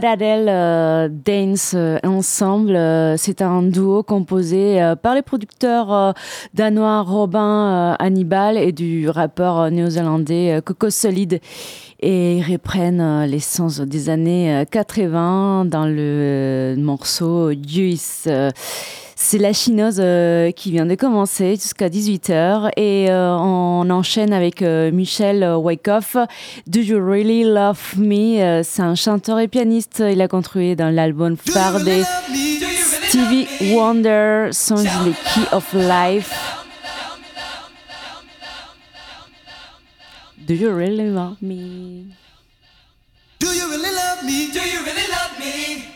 Parallel euh, Dance euh, Ensemble, euh, c'est un duo composé par les producteurs danois Robin Hannibal et du rappeur néo-zélandais Coco Solid. Et ils reprennent l'essence des années 80 dans le morceau Juice. C'est la chinoise euh, qui vient de commencer jusqu'à 18h et euh, on enchaîne avec euh, Michel Wyckoff. Do You Really Love Me? C'est un chanteur et pianiste. Il a contribué dans l'album phare de Stevie Wonder, son The Key of Life. Do you really love me? Do you really love me? Do you really love me?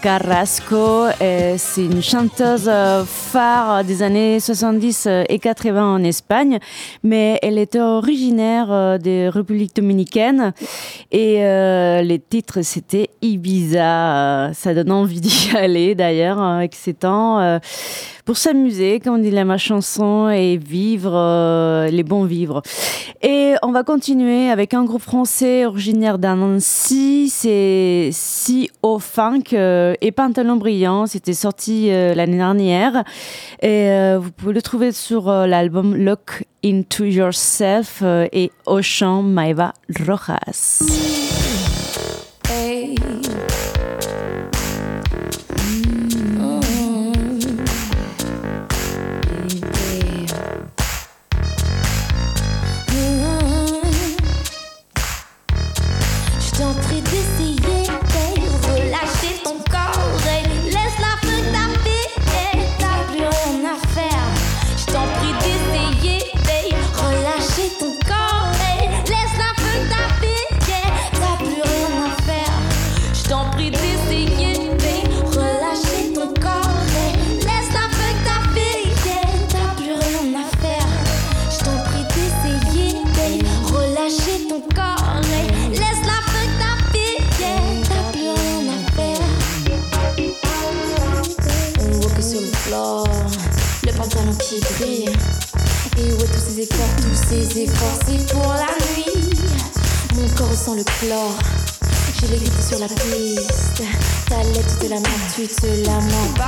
Carrasco, euh, c'est une chanteuse euh, phare des années 70 euh, et 80 en Espagne, mais elle était originaire des Républiques dominicaines et les titres c'était Ibiza. Ça donne envie d'y aller d'ailleurs avec ces temps pour s'amuser, comme dit la ma chanson, et vivre les bons vivres. Et on va continuer avec un groupe français originaire d'Annecy, c'est Si au Funk euh, et Pantalon Brillant. C'était sorti euh, l'année dernière. Et vous pouvez le trouver sur l'album Look Into Yourself et au chant Maeva Rojas. baiser forcé pour la nuit. Mon corps sent le chlore. J'ai les grippes sur la piste. Ta lettre de la mort, tu te lamentes.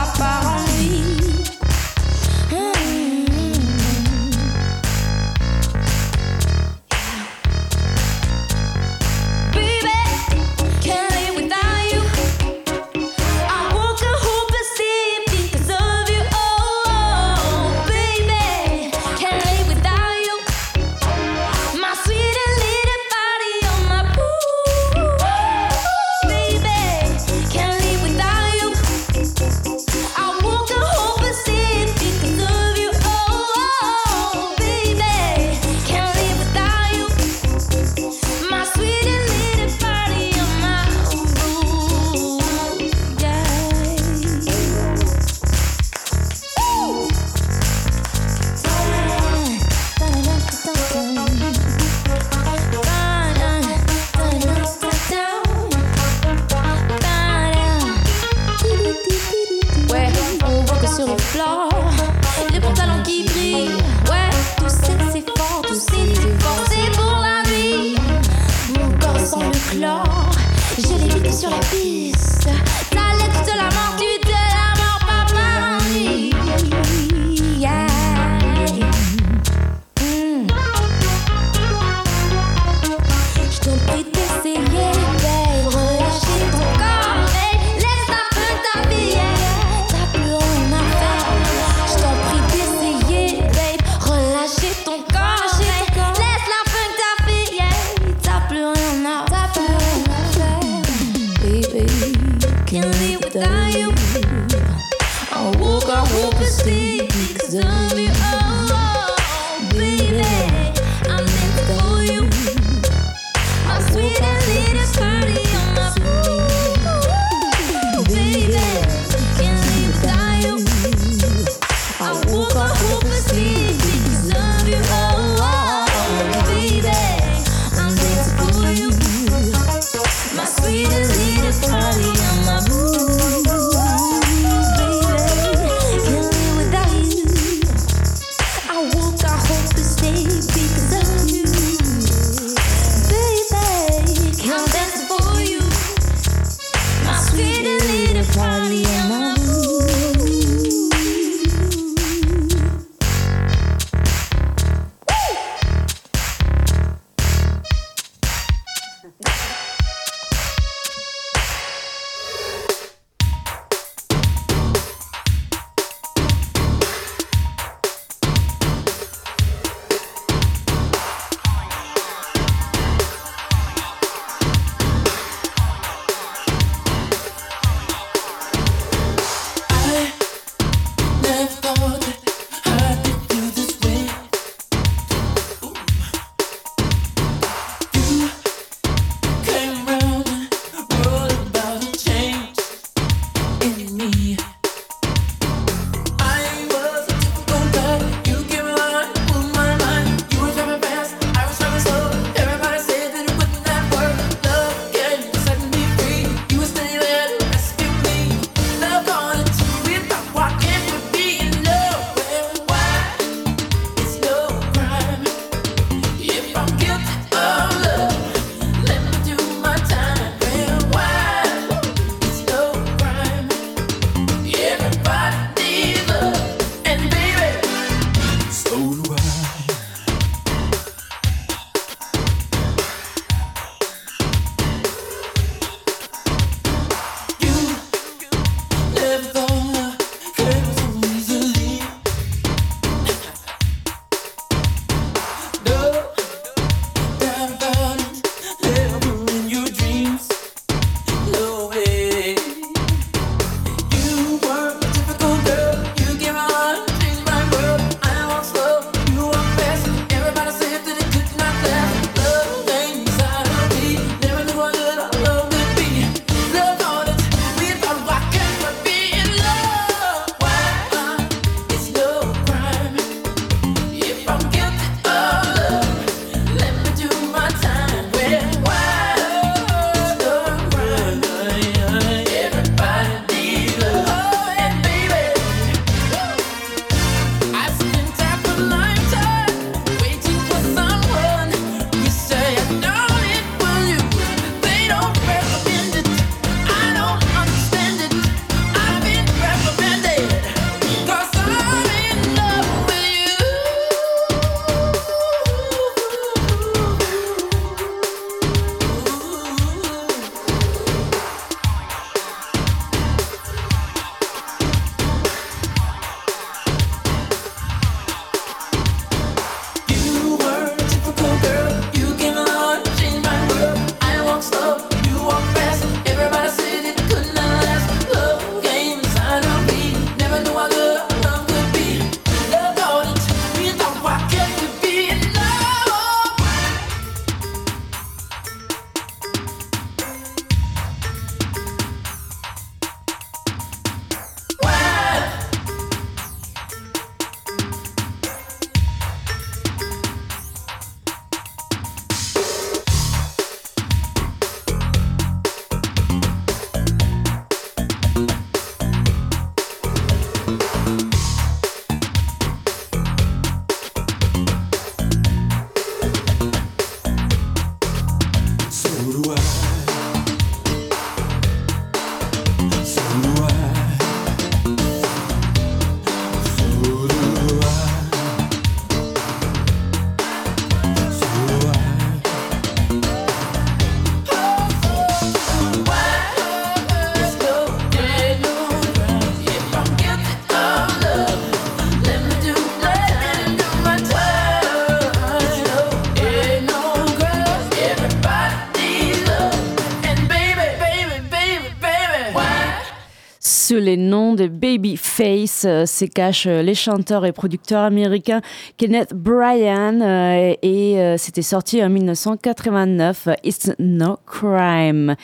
Les noms de Babyface euh, se cachent euh, les chanteurs et producteurs américains Kenneth Bryan euh, et c'était sorti en 1989, It's No Crime.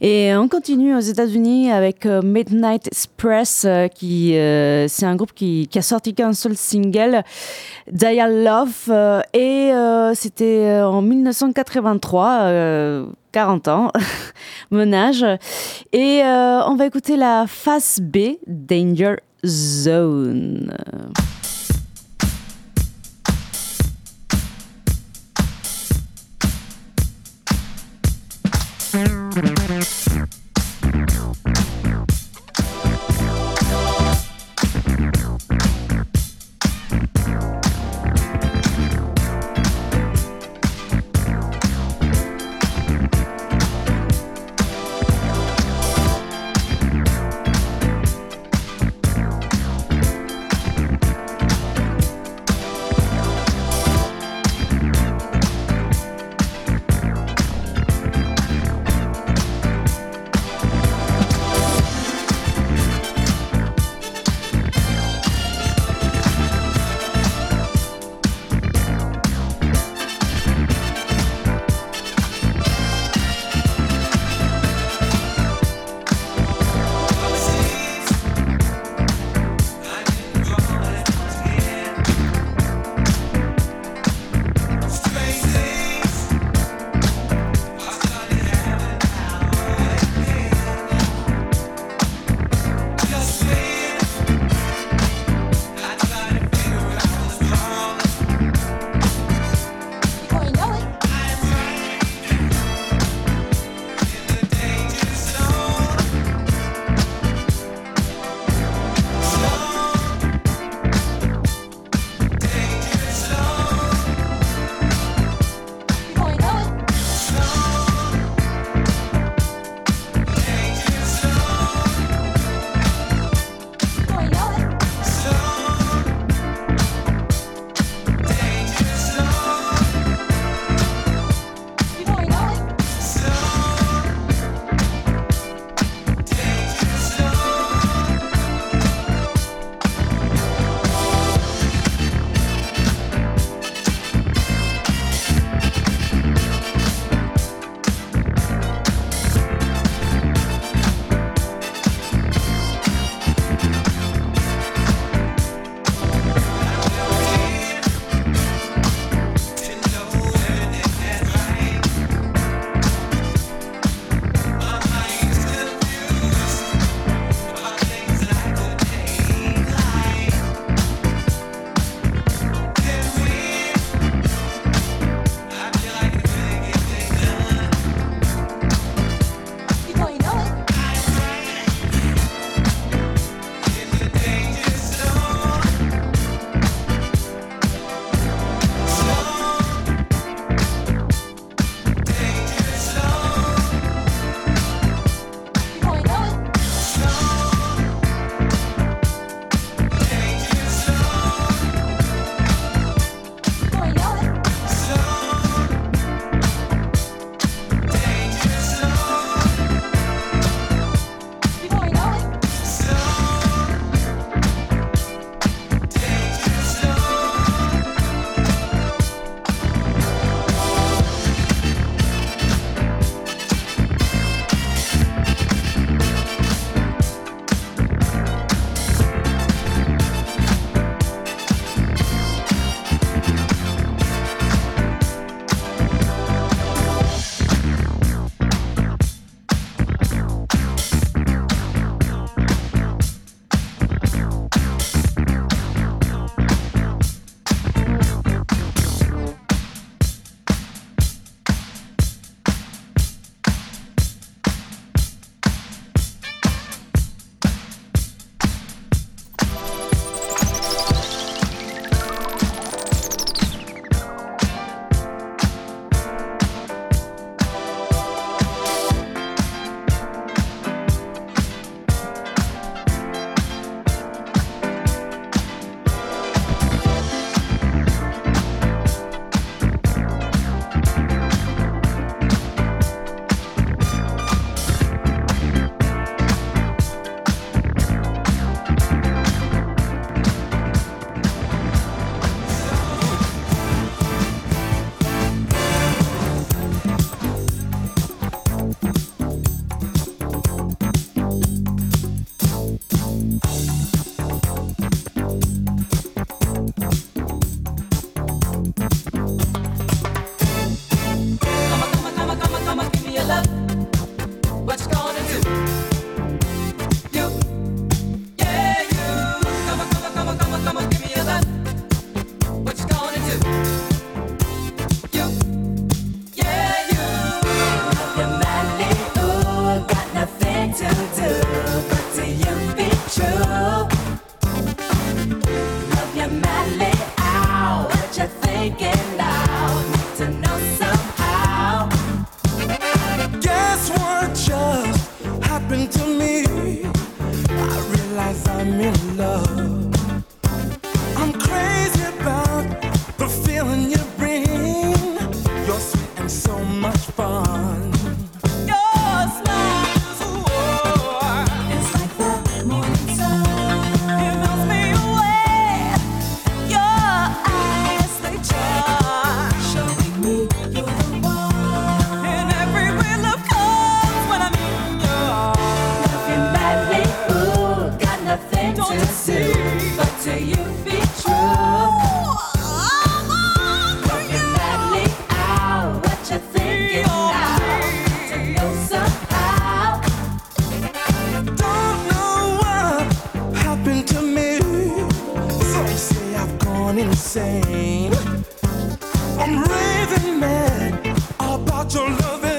Et on continue aux États-Unis avec Midnight Express, qui c'est un groupe qui, qui a sorti qu'un seul single, Dial Love, et c'était en 1983. 40 ans, mon âge. Et euh, on va écouter la face B, Danger Zone. I'm raving mad about your love.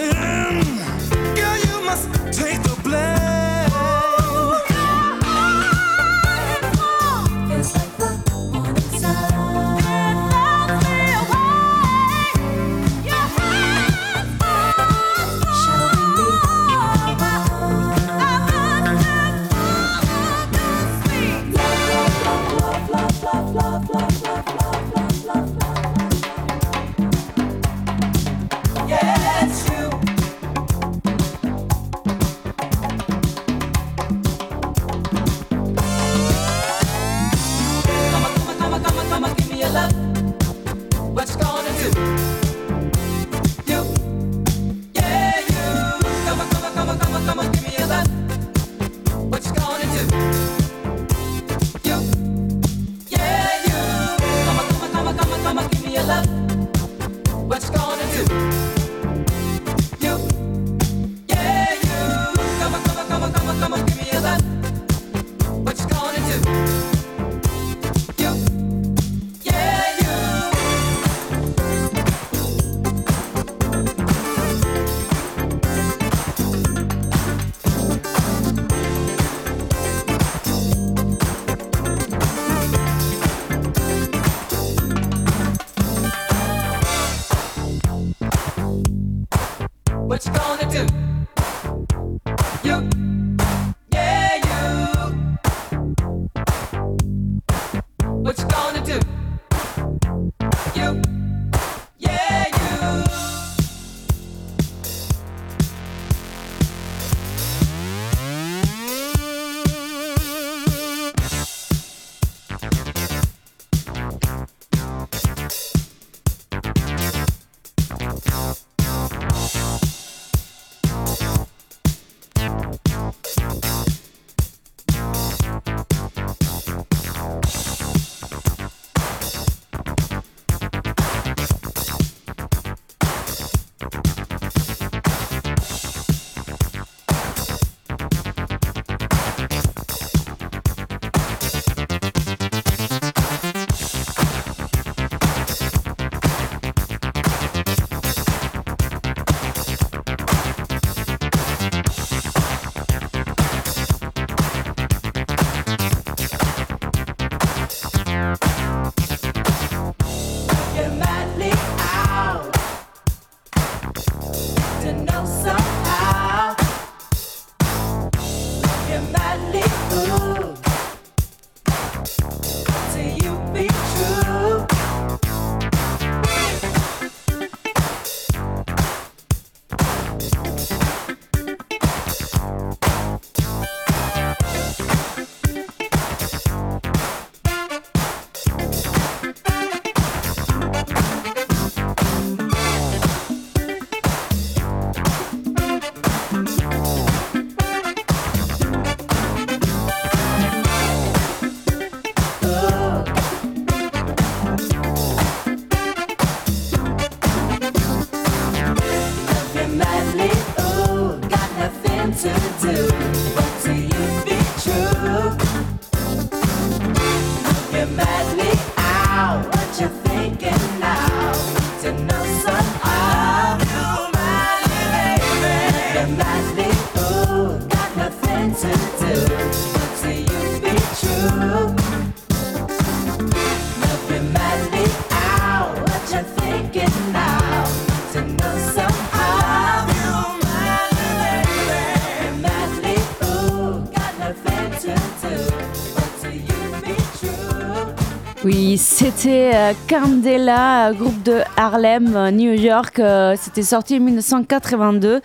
C'était euh, Candela, groupe de Harlem, euh, New York. Euh, c'était sorti en 1982.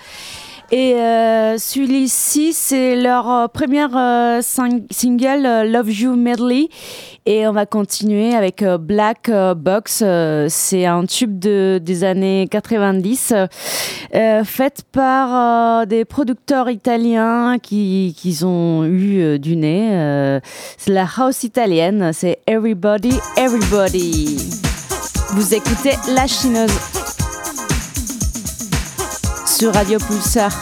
Et celui-ci, c'est leur première single, Love You Medley. Et on va continuer avec Black Box. c'est un tube de, des années 90, fait par des producteurs italiens qui, qui ont eu du nez. c'est la house italienne, c'est Everybody, Everybody. Vous écoutez La Chineuse sur Radio Pulsar.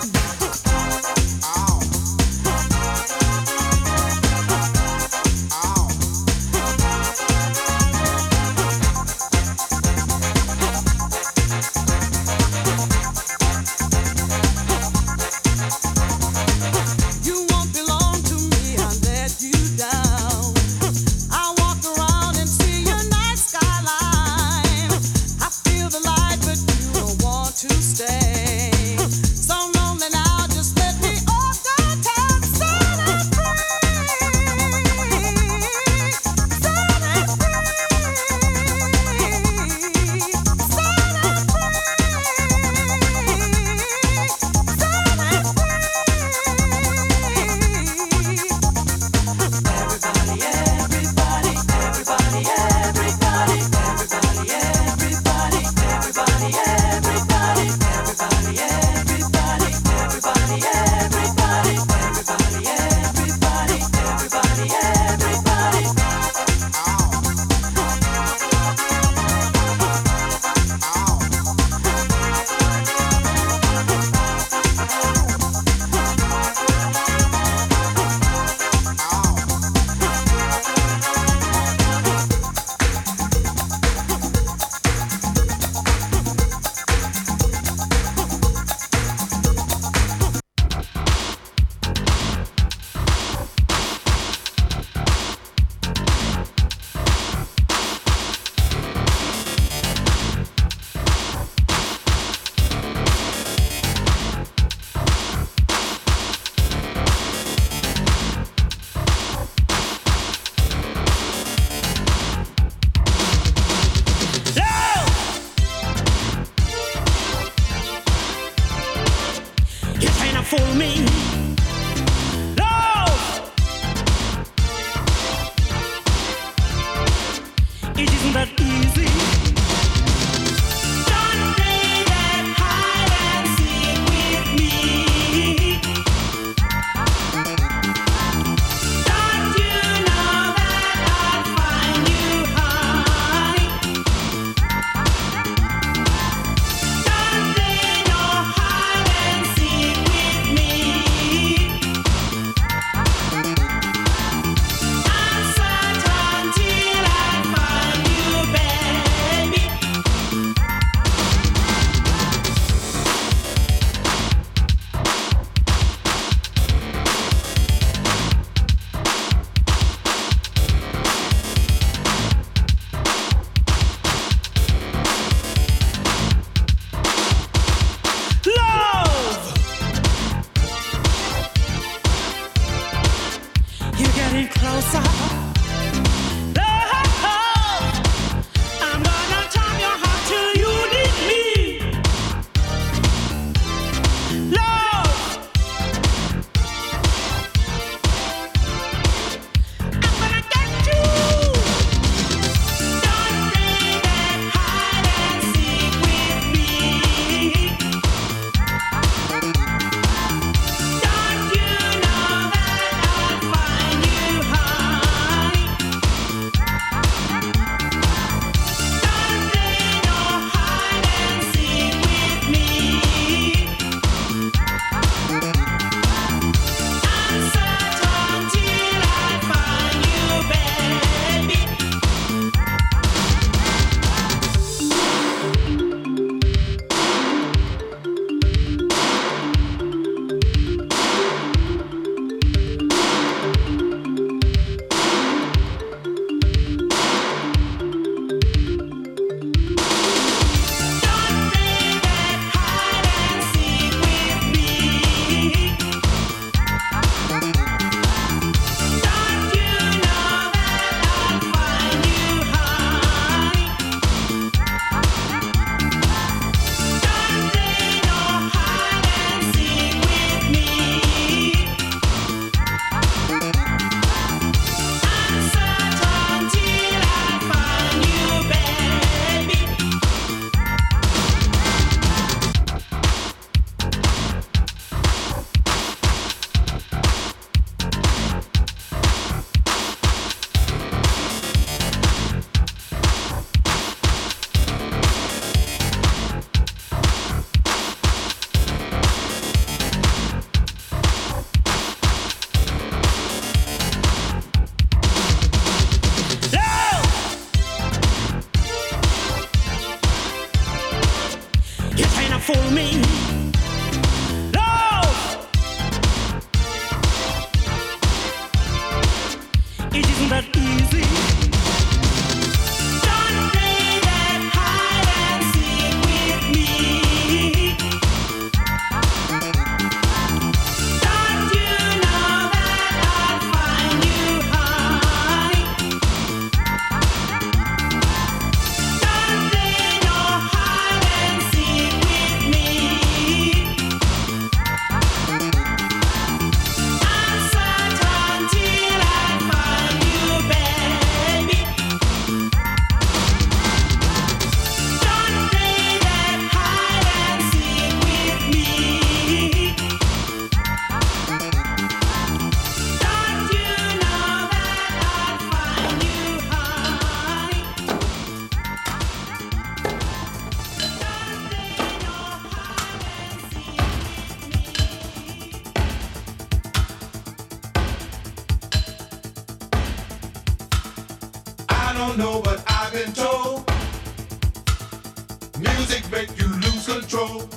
Music make you lose control.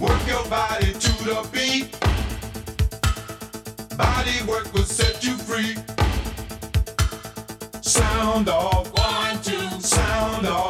Work your body to the beat. Body work will set you free. Sound off, one, two, sound off.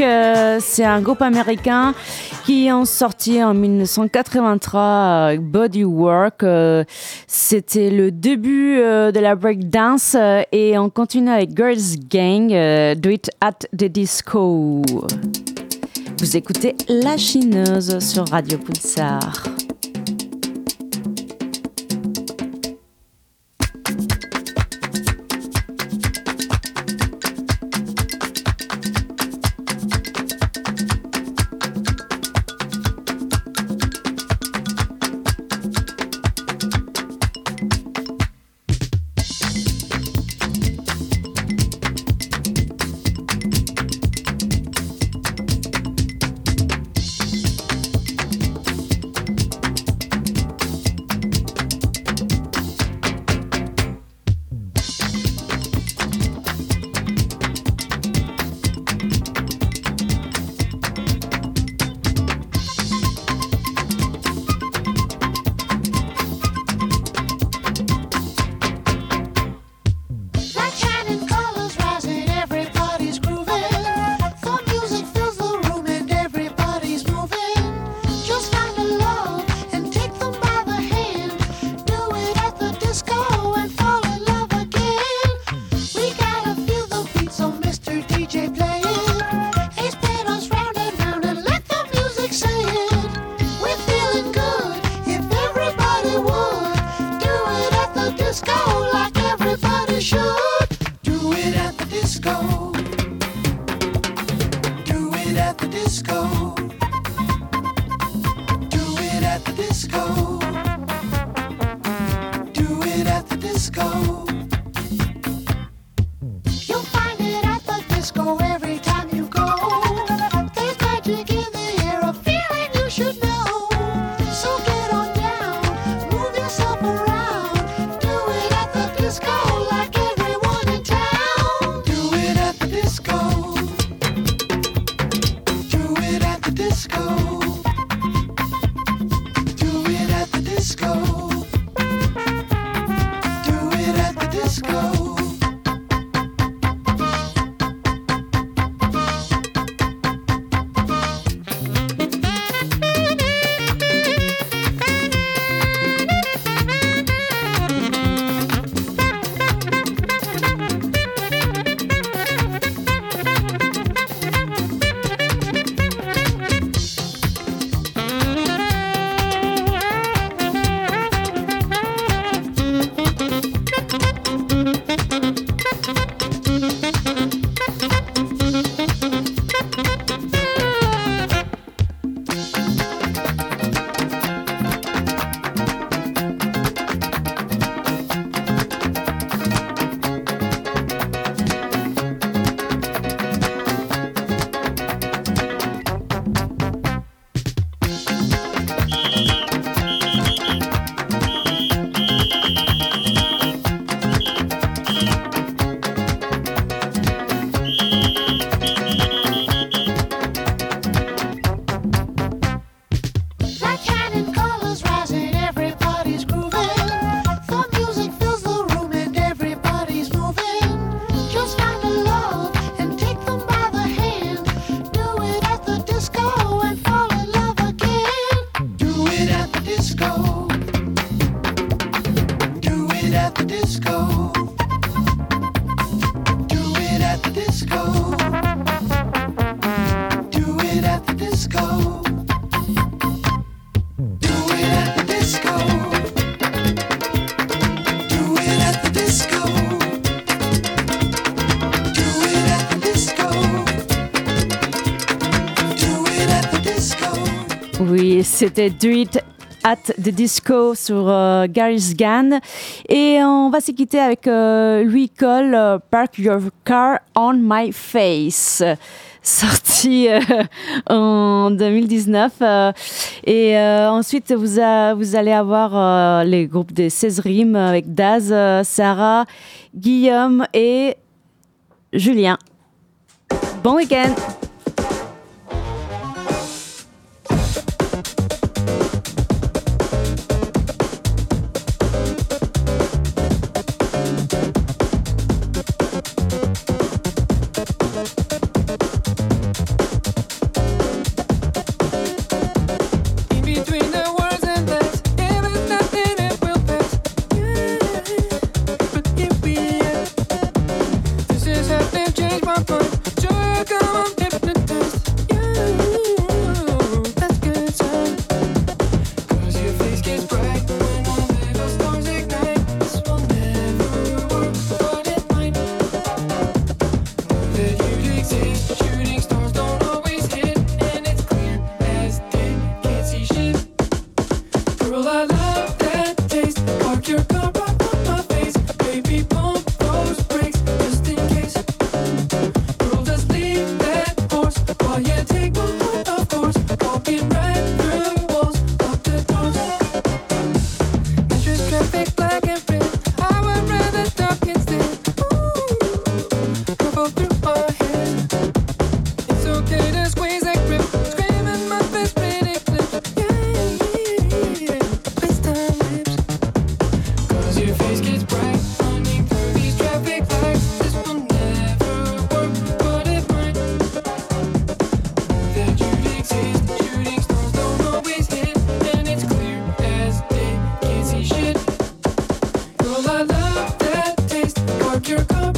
Euh, c'est un groupe américain qui ont sorti en 1983 euh, Bodywork. Euh, c'était le début de la breakdance et on continue avec Girls Gang, Do It at the Disco. Vous écoutez La Chineuse sur Radio Pulsar. C'était Do It at the Disco sur euh, Gary's Gan. Et on va se quitter avec euh, Louis Cole, euh, Park Your Car on My Face sorti en 2019. et ensuite, vous, vous, allez avoir les groupes des 16 rimes avec Daz, Sarah, Guillaume et Julien. Bon week-end! your cup.